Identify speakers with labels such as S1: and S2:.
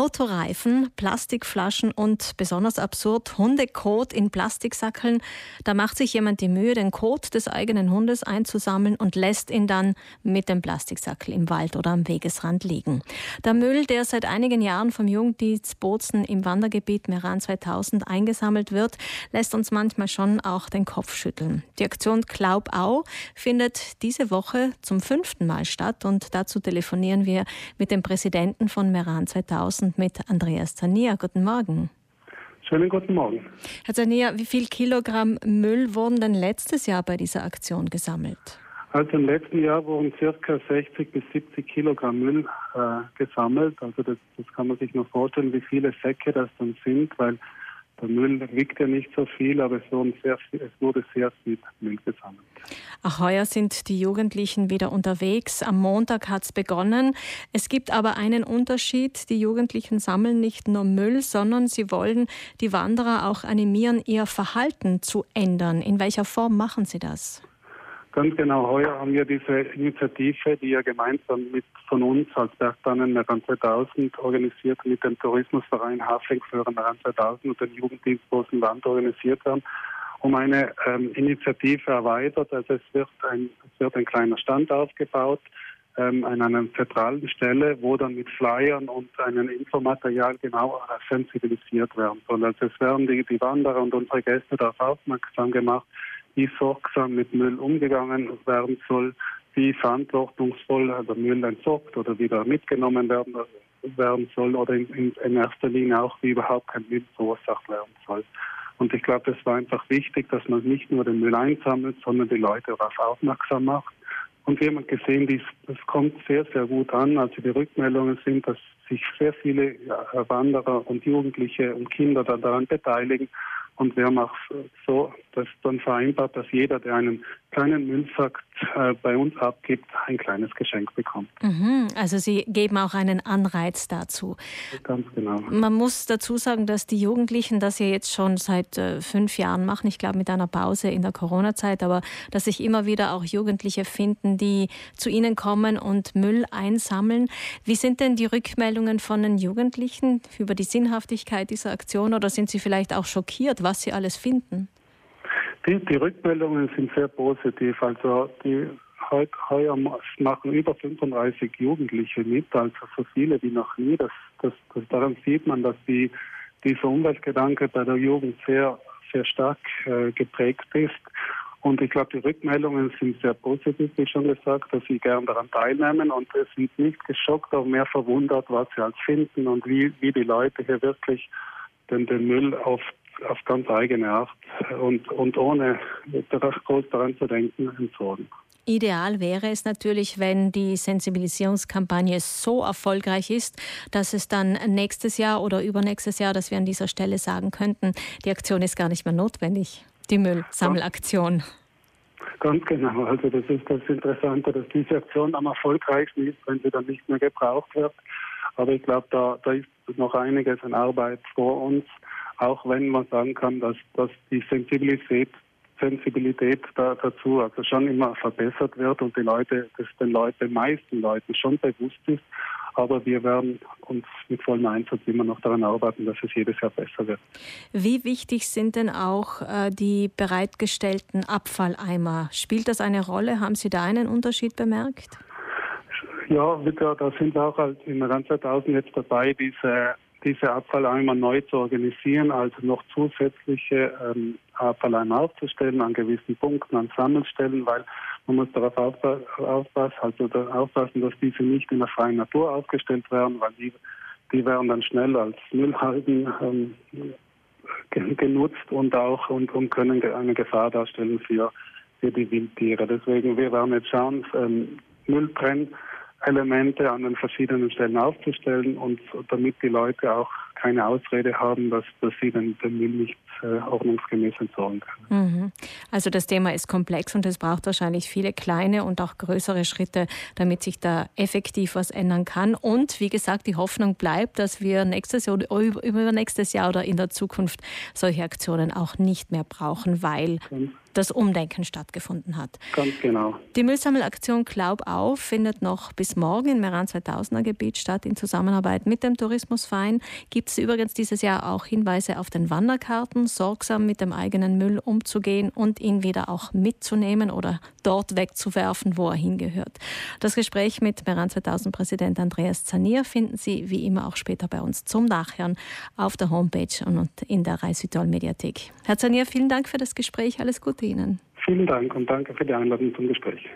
S1: Autoreifen, Plastikflaschen und besonders absurd Hundekot in Plastiksackeln. Da macht sich jemand die Mühe, den Kot des eigenen Hundes einzusammeln und lässt ihn dann mit dem Plastiksackel im Wald oder am Wegesrand liegen. Der Müll, der seit einigen Jahren vom Jugenddienst Bozen im Wandergebiet Meran 2000 eingesammelt wird, lässt uns manchmal schon auch den Kopf schütteln. Die Aktion Glaubau findet diese Woche zum fünften Mal statt und dazu telefonieren wir mit dem Präsidenten von Meran 2000 2000 mit Andreas Zania. Guten Morgen.
S2: Schönen guten Morgen.
S1: Herr Zania, wie viel Kilogramm Müll wurden denn letztes Jahr bei dieser Aktion gesammelt?
S2: Also im letzten Jahr wurden ca. 60 bis 70 Kilogramm Müll äh, gesammelt. Also das, das kann man sich nur vorstellen, wie viele Säcke das dann sind, weil der Müll wiegt ja nicht so viel, aber es, sehr, es wurde sehr viel Müll gesammelt.
S1: Ach, heuer sind die Jugendlichen wieder unterwegs. Am Montag hat es begonnen. Es gibt aber einen Unterschied. Die Jugendlichen sammeln nicht nur Müll, sondern sie wollen die Wanderer auch animieren, ihr Verhalten zu ändern. In welcher Form machen sie das?
S2: Ganz genau, heuer haben wir diese Initiative, die ja gemeinsam mit von uns als Bergbahnen Meran 2000 organisiert mit dem Tourismusverein Haflingführer Meran 2000 und dem Jugenddienst Großen Land organisiert haben, um eine ähm, Initiative erweitert. Also es wird ein, es wird ein kleiner Stand aufgebaut ähm, an einer zentralen Stelle, wo dann mit Flyern und einem Infomaterial genau sensibilisiert werden soll. Also es werden die, die Wanderer und unsere Gäste darauf aufmerksam gemacht, wie sorgsam mit Müll umgegangen werden soll, wie verantwortungsvoll der Müll entsorgt oder wieder mitgenommen werden, werden soll oder in, in, erster Linie auch, wie überhaupt kein Müll verursacht werden soll. Und ich glaube, es war einfach wichtig, dass man nicht nur den Müll einsammelt, sondern die Leute darauf aufmerksam macht. Und wir haben gesehen, dies, das kommt sehr, sehr gut an. Also die Rückmeldungen sind, dass sich sehr viele Wanderer und Jugendliche und Kinder daran beteiligen und wir haben auch so das dann vereinbart, dass jeder, der einen kleinen Müllsack äh, bei uns abgibt, ein kleines Geschenk bekommt.
S1: Mhm, also Sie geben auch einen Anreiz dazu.
S2: Ganz genau.
S1: Man muss dazu sagen, dass die Jugendlichen das ja jetzt schon seit äh, fünf Jahren machen. Ich glaube mit einer Pause in der Corona-Zeit, aber dass sich immer wieder auch Jugendliche finden, die zu Ihnen kommen und Müll einsammeln. Wie sind denn die Rückmeldungen von den Jugendlichen über die Sinnhaftigkeit dieser Aktion oder sind Sie vielleicht auch schockiert? was Sie alles finden?
S2: Die, die Rückmeldungen sind sehr positiv. Also die heuer machen über 35 Jugendliche mit, also so viele wie noch nie. Das, das, das, daran sieht man, dass die, dieser Umweltgedanke bei der Jugend sehr, sehr stark äh, geprägt ist. Und ich glaube, die Rückmeldungen sind sehr positiv, wie schon gesagt, dass sie gern daran teilnehmen und es sind nicht geschockt, aber mehr verwundert, was sie als finden und wie, wie die Leute hier wirklich den, den Müll auf auf ganz eigene Art und, und ohne groß daran zu denken, entsorgen.
S1: Ideal wäre es natürlich, wenn die Sensibilisierungskampagne so erfolgreich ist, dass es dann nächstes Jahr oder übernächstes Jahr, dass wir an dieser Stelle sagen könnten, die Aktion ist gar nicht mehr notwendig, die Müllsammelaktion.
S2: Ganz genau. Also das ist das Interessante, dass diese Aktion am erfolgreichsten ist, wenn sie dann nicht mehr gebraucht wird. Aber ich glaube, da, da ist noch einiges an Arbeit vor uns auch wenn man sagen kann, dass, dass die Sensibilität, Sensibilität da, dazu also schon immer verbessert wird und die Leute, dass den Leuten, den meisten Leuten schon bewusst ist. Aber wir werden uns mit vollem Einsatz immer noch daran arbeiten, dass es jedes Jahr besser wird.
S1: Wie wichtig sind denn auch äh, die bereitgestellten Abfalleimer? Spielt das eine Rolle? Haben Sie da einen Unterschied bemerkt?
S2: Ja, da sind wir auch halt in Rand 2000 jetzt dabei, diese diese Abfalleimer neu zu organisieren, also noch zusätzliche ähm, Abfalleimer aufzustellen an gewissen Punkten, an Sammelstellen, weil man muss darauf aufpassen, also aufpassen, dass diese nicht in der freien Natur aufgestellt werden, weil die, die werden dann schnell als Müllhalden ähm, genutzt und auch und, und können eine Gefahr darstellen für, für die Wildtiere. Deswegen wir werden jetzt schauen, ähm, Mülltrenn Elemente an den verschiedenen Stellen aufzustellen und damit die Leute auch keine Ausrede haben, dass, dass sie den, den Müll nicht äh, ordnungsgemäß entsorgen können.
S1: Mhm. Also das Thema ist komplex und es braucht wahrscheinlich viele kleine und auch größere Schritte, damit sich da effektiv was ändern kann. Und wie gesagt, die Hoffnung bleibt, dass wir nächstes Jahr, über nächstes Jahr oder in der Zukunft solche Aktionen auch nicht mehr brauchen, weil das Umdenken stattgefunden hat.
S2: Ganz genau.
S1: Die Müllsammelaktion Glaub auf findet noch bis morgen im Meran 2000er Gebiet statt in Zusammenarbeit mit dem Tourismusverein. Gibt es übrigens dieses Jahr auch Hinweise auf den Wanderkarten, sorgsam mit dem eigenen Müll umzugehen und ihn wieder auch mitzunehmen oder dort wegzuwerfen, wo er hingehört. Das Gespräch mit Meran 2000 Präsident Andreas Zanier finden Sie wie immer auch später bei uns zum Nachhören auf der Homepage und in der Reisvital Mediathek. Herr Zanier, vielen Dank für das Gespräch. Alles Gute Ihnen.
S2: Vielen Dank und danke für die Einladung zum Gespräch.